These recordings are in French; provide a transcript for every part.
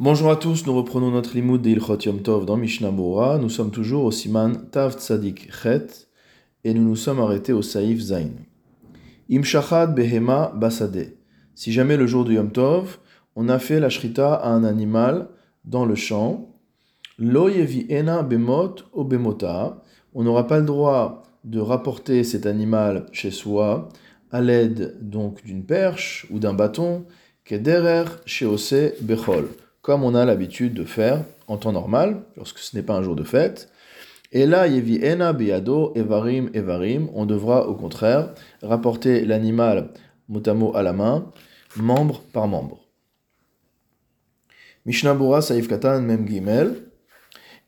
Bonjour à tous, nous reprenons notre limoud de Yom Tov dans Mishnah. Nous sommes toujours au Siman Tav Tzadik Chet et nous nous sommes arrêtés au Saïf Zain. Im Shachad Behema Basade. Si jamais le jour du Yom Tov, on a fait la shrita à un animal dans le champ, Lo Ena Bemot ou Bemota, on n'aura pas le droit de rapporter cet animal chez soi à l'aide donc d'une perche ou d'un bâton, Kederer Sheose Bechol comme on a l'habitude de faire en temps normal, lorsque ce n'est pas un jour de fête. Et là, Yevi Ena Biado, Evarim, Evarim, on devra au contraire rapporter l'animal motamo à la main, membre par membre. Mishnah Saif Katan Mem Gimel.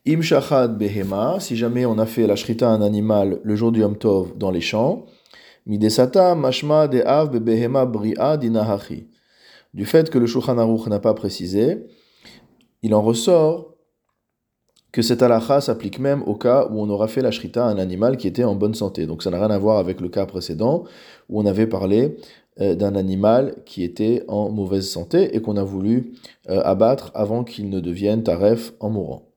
Im Shachad Behema, si jamais on a fait la shrita un animal le jour du Yom Tov dans les champs, Midesata Mashma de Av Behema Bria Dinahachi. Du fait que le Shulchan Aruch n'a pas précisé, il en ressort que cette halakha s'applique même au cas où on aura fait la shrita à un animal qui était en bonne santé. Donc ça n'a rien à voir avec le cas précédent où on avait parlé euh, d'un animal qui était en mauvaise santé et qu'on a voulu euh, abattre avant qu'il ne devienne taref en mourant.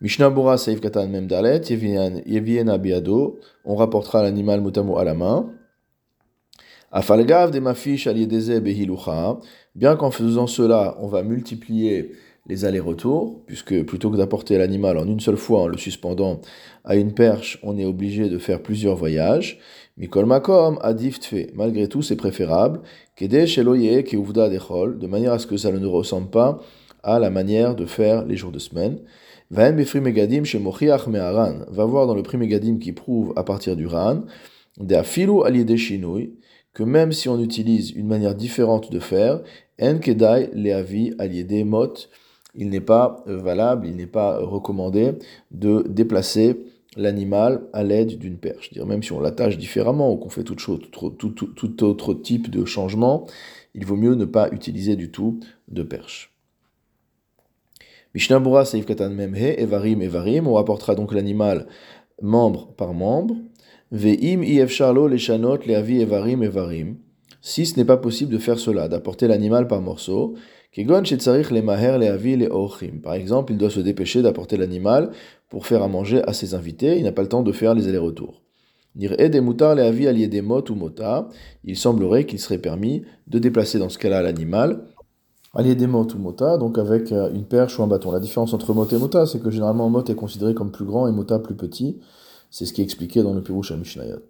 Mishnah Bora Saif Katan Mem Dalet, Yeviena Biado, on rapportera l'animal mutamo à la main. Afalgav de mafish aliedeze behilucha, bien qu'en faisant cela, on va multiplier les allers-retours, puisque plutôt que d'apporter l'animal en une seule fois en le suspendant à une perche, on est obligé de faire plusieurs voyages. Mikol makom tfe, malgré tout c'est préférable, de manière à ce que ça ne ressemble pas à la manière de faire les jours de semaine. Va voir dans le prix Megadim qui prouve à partir du ran, de afilu aliede shinui, que même si on utilise une manière différente de faire, en kedai leavi aliede mot, il n'est pas euh, valable, il n'est pas recommandé de déplacer l'animal à l'aide d'une perche. Dire, même si on l'attache différemment ou qu'on fait toute chose, tout, autre type de changement, il vaut mieux ne pas utiliser du tout de perche. Mishnah Seif Katan Memhe, Evarim, Evarim, on rapportera donc l'animal membre par membre. Ve'im ifsharlo leshanot leavi evarim evarim. Si ce n'est pas possible de faire cela, d'apporter l'animal par morceaux, kegon shetzarich lemaher leavi leochim. Par exemple, il doit se dépêcher d'apporter l'animal pour faire à manger à ses invités, il n'a pas le temps de faire les allers-retours. Ou mota. Il semblerait qu'il serait permis de déplacer dans ce cas-là l'animal aliedemot ou mota, donc avec euh, une perche ou un bâton. La différence entre mot et mota, c'est que généralement mot est considéré comme plus grand et mota plus petit. C'est ce qui est expliqué dans le Pirush Mishnayot.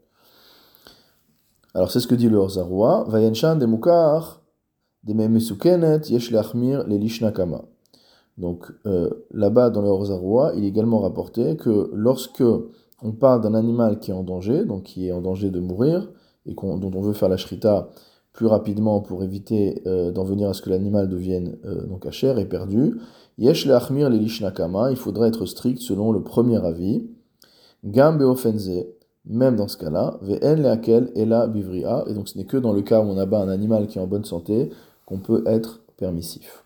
Alors c'est ce que dit le Orzaroua. Vayanshan de Mukar, de Memesukenet, Lishnakama. Donc euh, là-bas dans le Orzaroua, il est également rapporté que lorsque on parle d'un animal qui est en danger, donc qui est en danger de mourir, et dont on veut faire la shrita plus rapidement pour éviter euh, d'en venir à ce que l'animal devienne euh, donc et perdu, Yesh les Lishnakama, il faudrait être strict selon le premier avis. Gambe offense, même dans ce cas-là, ve'en leakel et la bivria, et donc ce n'est que dans le cas où on abat un animal qui est en bonne santé qu'on peut être permissif.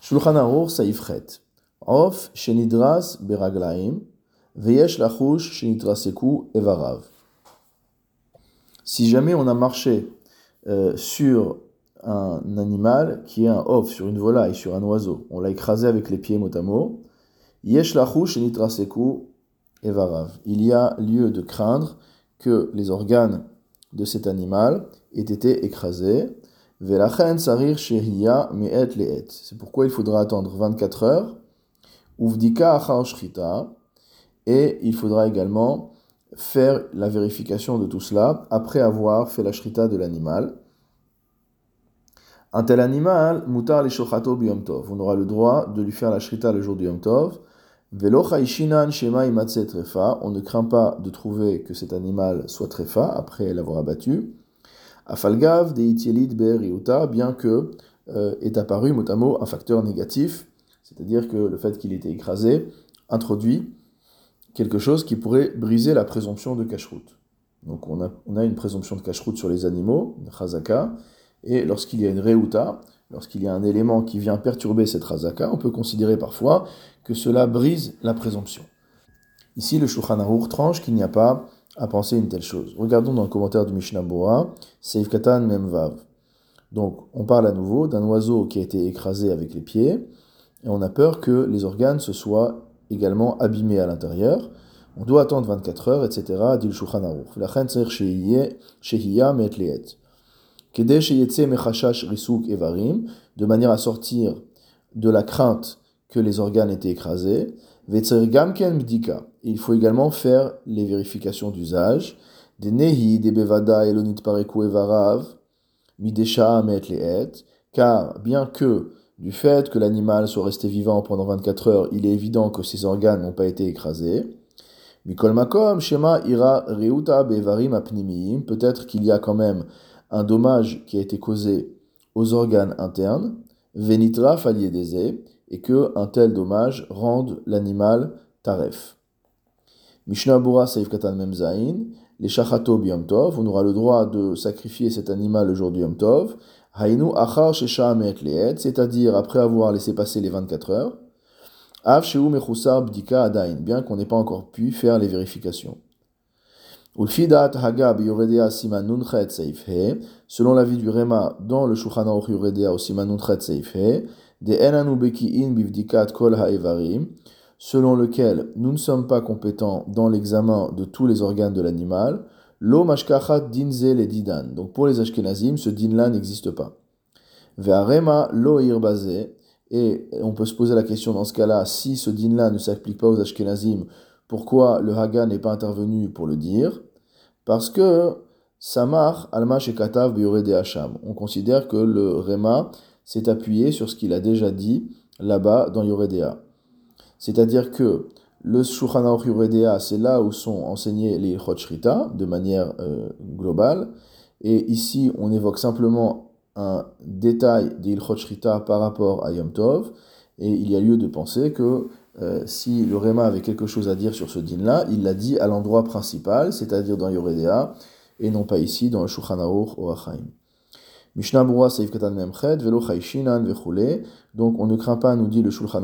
Shulchan Aruch saifret. Of shenidras beraglaim, veyesh lachush shenitraseku evarav. Si jamais on a marché euh, sur un animal qui est un off, sur une volaille, sur un oiseau, on l'a écrasé avec les pieds mot à mot. Il y a lieu de craindre que les organes de cet animal aient été écrasés. C'est pourquoi il faudra attendre 24 heures. Et il faudra également faire la vérification de tout cela après avoir fait la shrita de l'animal. Un tel animal, mutar le shochato biyom. On aura le droit de lui faire la shrita le jour du yom tov. On ne craint pas de trouver que cet animal soit tréfa après l'avoir abattu. Afalgav de bien que euh, est apparu mot un facteur négatif, c'est-à-dire que le fait qu'il était écrasé introduit quelque chose qui pourrait briser la présomption de cacheroute. Donc on a, on a une présomption de cacheroute sur les animaux, chazaka, et lorsqu'il y a une reuta, lorsqu'il y a un élément qui vient perturber cette razaka, on peut considérer parfois que cela brise la présomption. Ici, le Shulchan tranche qu'il n'y a pas à penser une telle chose. Regardons dans le commentaire du Mishnah Boa, Seif Katan Memvav. Donc, on parle à nouveau d'un oiseau qui a été écrasé avec les pieds, et on a peur que les organes se soient également abîmés à l'intérieur. On doit attendre 24 heures, etc. dit le Shulchan. De manière à sortir de la crainte que les organes étaient écrasés. Il faut également faire les vérifications d'usage. Des nehi, des bevada, elonit pareku evarav, midesha met car bien que du fait que l'animal soit resté vivant pendant 24 heures, il est évident que ses organes n'ont pas été écrasés. Mikol makom, shema ira reuta bevarim apnimiyim, peut-être qu'il y a quand même un dommage qui a été causé aux organes internes, venitra faliedeze, et que un tel dommage rende l'animal taref. Mishnah Bura Saif les shachato on aura le droit de sacrifier cet animal le jour du yom tov, Hainu achar c'est-à-dire après avoir laissé passer les 24 heures. Av mechusar bdika adain, bien qu'on n'ait pas encore pu faire les vérifications. Ulfidat haga yoredea siman nunchet seifhe, selon l'avis du Rema dans le Shulchan Aruch yoredea au siman nunchet seifhe, de kol ha'evarim, selon lequel nous ne sommes pas compétents dans l'examen de tous les organes de l'animal, Lo mashkachat dinze le didan. Donc pour les Ashkenazim, ce din-là n'existe pas. Ve'arema lo irbaze. Et on peut se poser la question dans ce cas-là, si ce din-là ne s'applique pas aux Ashkenazim, pourquoi le Haga n'est pas intervenu pour le dire? Parce que Samar alma shekatav de hacham. On considère que le Rema s'est appuyé sur ce qu'il a déjà dit là-bas dans Yoredea. C'est-à-dire que le Shulchan Aruch c'est là où sont enseignés les Ilchot de manière euh, globale. Et ici, on évoque simplement un détail des Ilchot par rapport à Yom Tov. Et il y a lieu de penser que euh, si le Réma avait quelque chose à dire sur ce din-là, il l'a dit à l'endroit principal, c'est-à-dire dans Yoredea, et non pas ici dans le Shulchan ou Achaim. Mishnah Bura Seif Katan Memchet, Velo Chayshinan. Donc on ne craint pas, nous dit le Shulchan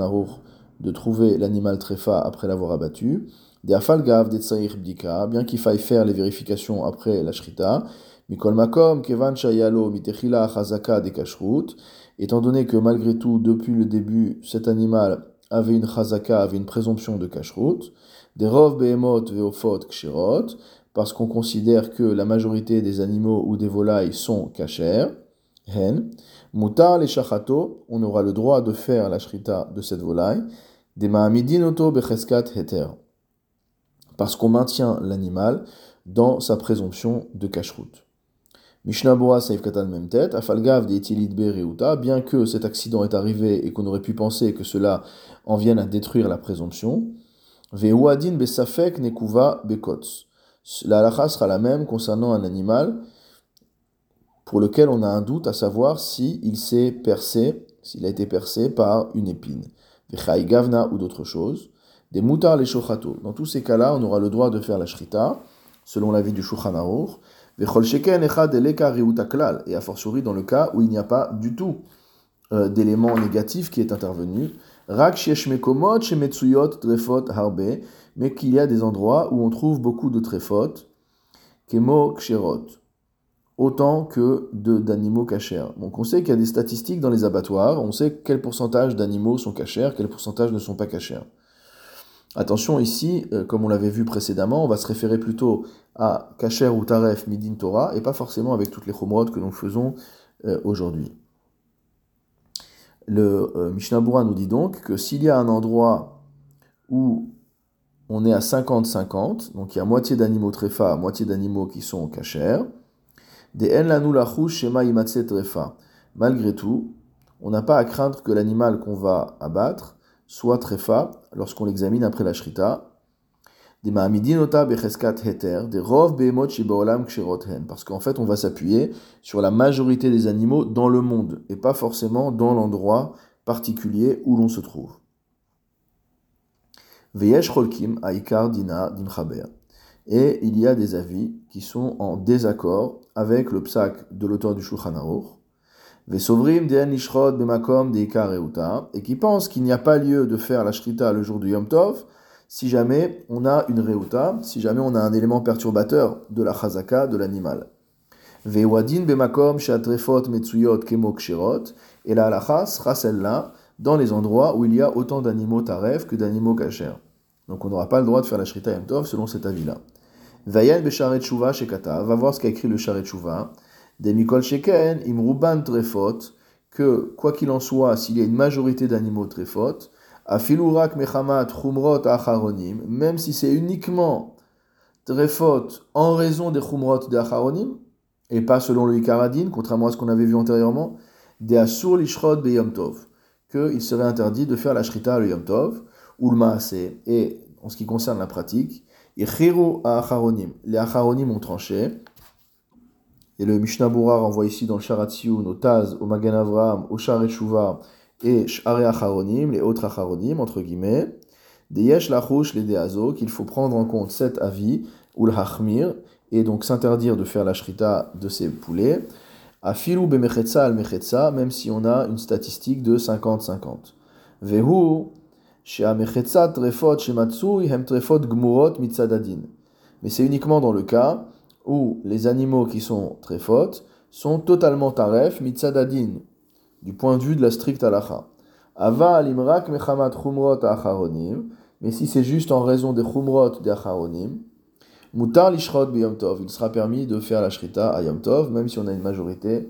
de trouver l'animal tréfa après l'avoir abattu. Des afalgav, des bdika, bien qu'il faille faire les vérifications après la shrita. Mikol makom, kevan shayalo, mitechila chazaka de kashrut. Étant donné que malgré tout, depuis le début, cet animal avait une chazaka, avait une présomption de kashrut. Des rov behemot veofot kshirot, parce qu'on considère que la majorité des animaux ou des volailles sont kashers. Hen. Mutar les shachato, on aura le droit de faire la shrita de cette volaille. Parce qu'on maintient l'animal dans sa présomption de cacheroute. Mishnah Bora Saif Katan même tête, Afalgav de Reuta, bien que cet accident est arrivé et qu'on aurait pu penser que cela en vienne à détruire la présomption, Veuadin Besafek Nekuva Bekots. La halakha sera la même concernant un animal pour lequel on a un doute à savoir s'il s'est percé, s'il a été percé par une épine gavna ou d'autres choses, des moutards les shochato. Dans tous ces cas-là, on aura le droit de faire la shrita, selon l'avis du Shulchan et a fortiori dans le cas où il n'y a pas du tout euh, d'élément négatif qui est intervenu, mais qu'il y a des endroits où on trouve beaucoup de trefot, kemo autant que d'animaux cachers. Donc on sait qu'il y a des statistiques dans les abattoirs, on sait quel pourcentage d'animaux sont cachers, quel pourcentage ne sont pas cachers. Attention ici, euh, comme on l'avait vu précédemment, on va se référer plutôt à kacher ou taref midin Torah et pas forcément avec toutes les chomrod que nous faisons euh, aujourd'hui. Le euh, Mishnah nous dit donc que s'il y a un endroit où on est à 50-50, donc il y a moitié d'animaux tréfa, moitié d'animaux qui sont cachers, Malgré tout, on n'a pas à craindre que l'animal qu'on va abattre soit tréfa lorsqu'on l'examine après la shrita. Parce qu'en fait, on va s'appuyer sur la majorité des animaux dans le monde et pas forcément dans l'endroit particulier où l'on se trouve. Et il y a des avis qui sont en désaccord avec le psak de l'auteur du Shulchan Aruch, et qui pensent qu'il n'y a pas lieu de faire la shrita le jour du Yom Tov si jamais on a une reuta, si jamais on a un élément perturbateur de la chazaka de l'animal. Ve'wadin bemakom shatrefot metsuyot kemo Et la halacha sera celle-là dans les endroits où il y a autant d'animaux taref que d'animaux kachers. Donc on n'aura pas le droit de faire la shrita yom tov selon cet avis-là. Vayan besharet shuva shekata, va voir ce qu'a écrit le sharet shuva. Des mikol sheken imruban trefot, que quoi qu'il en soit, s'il y a une majorité d'animaux trefot, afilurak mechamat chumrot acharonim, même si c'est uniquement trefot en raison des chumrot de acharonim, et pas selon le Ikaradin, contrairement à ce qu'on avait vu antérieurement, des Asur Lishrod Beyom Tov, qu'il serait interdit de faire la Shrita le Yom Tov, ou le Maase, et en ce qui concerne la pratique, Ichiru Acharonim, les Acharonim ont tranché, et le Mishnah Bura renvoie ici dans le Sharatziun, au Taz, au Magan au Share et Share Acharonim, les autres Acharonim, entre guillemets, des Yesh Lachush, les Deazo, qu'il faut prendre en compte cet avis, ou le Hachmir, et donc s'interdire de faire la shrita de ces poulets, à filou bemechetza al mechetza, même si on a une statistique de 50-50. Vehu, mechetza trefot shematsui hem trefot gmurot mitzadadin. Mais c'est uniquement dans le cas où les animaux qui sont trefot sont totalement taref mitzadadin, du point de vue de la stricte halacha. Ava alimrak mechamat chumrot acharonim, mais si c'est juste en raison des chumrot des acharonim, Mutar lishrot b'yom tov. Il sera permis de faire la shrita à même si on a une majorité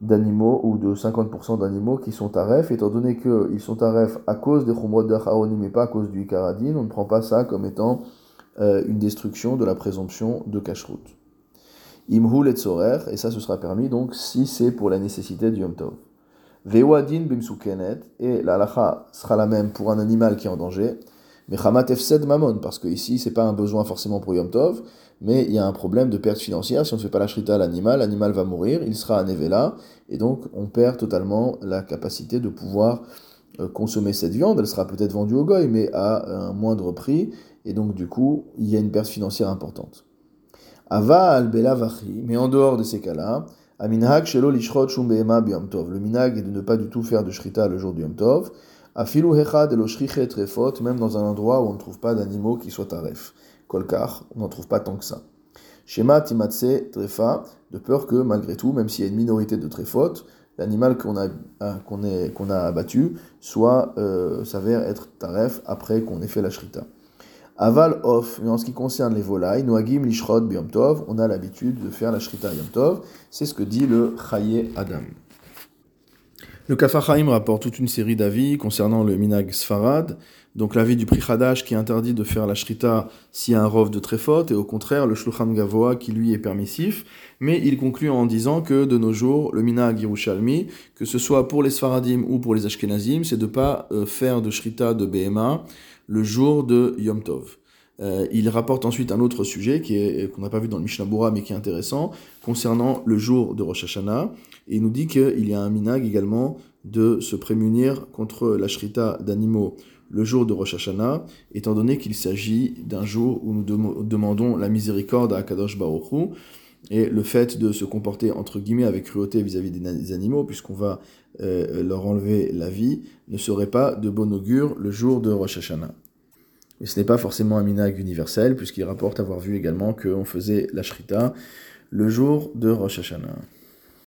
d'animaux ou de 50% d'animaux qui sont taref, étant donné qu'ils sont taref à cause des chumrot d'Acharonim et pas à cause du ikaradin, on ne prend pas ça comme étant euh, une destruction de la présomption de kashrut. Imhul et tzorer, et ça ce sera permis donc si c'est pour la nécessité du yom tov. Vewadin bimsukenet, et la halacha sera la même pour un animal qui est en danger. Mais Hamat Efsed Mamon, parce que ici, c'est pas un besoin forcément pour Yom Tov, mais il y a un problème de perte financière. Si on ne fait pas la shrita à l'animal, l'animal va mourir, il sera à Nevela, et donc on perd totalement la capacité de pouvoir euh, consommer cette viande. Elle sera peut-être vendue au goy, mais à un moindre prix, et donc du coup, il y a une perte financière importante. Ava al Vachi, mais en dehors de ces cas-là, Aminhag Shelo Lishrot Shum Tov. Le minag est de ne pas du tout faire de shrita le jour du Yom Tov. Afilu hechad trefot, même dans un endroit où on ne trouve pas d'animaux qui soient taref. Kolkar, on n'en trouve pas tant que ça. Shema timatse trefa, de peur que malgré tout, même s'il y a une minorité de trefot, l'animal qu'on a, qu'on qu'on a abattu soit euh, s'avère être taref après qu'on ait fait la shrita. Aval off, en ce qui concerne les volailles, noagim lishrod biyom tov, on a l'habitude de faire la shrita yom tov, c'est ce que dit le chaye adam. Le Kafachaim rapporte toute une série d'avis concernant le Minag Sfarad, donc l'avis du Prichadash qui interdit de faire la Shrita s'il y a un rov de Trefot, et au contraire le Shulchan Gavoa qui lui est permissif, mais il conclut en disant que de nos jours, le Minag Yerushalmi, que ce soit pour les Sfaradim ou pour les Ashkenazim, c'est de pas euh, faire de Shrita de BMA le jour de Yom Tov. Euh, il rapporte ensuite un autre sujet qui est qu'on n'a pas vu dans le Mishnah Bura mais qui est intéressant concernant le jour de Rosh Hashanah. Et il nous dit qu'il y a un minag également de se prémunir contre la shrita d'animaux le jour de Rosh Hashanah, étant donné qu'il s'agit d'un jour où nous demandons la miséricorde à Kadosh Baruch et le fait de se comporter entre guillemets avec cruauté vis-à-vis des, animaux, puisqu'on va euh, leur enlever la vie, ne serait pas de bon augure le jour de Rosh Hashanah. Et ce n'est pas forcément un minag universel, puisqu'il rapporte avoir vu également qu'on faisait la shrita le jour de Rosh Hashanah.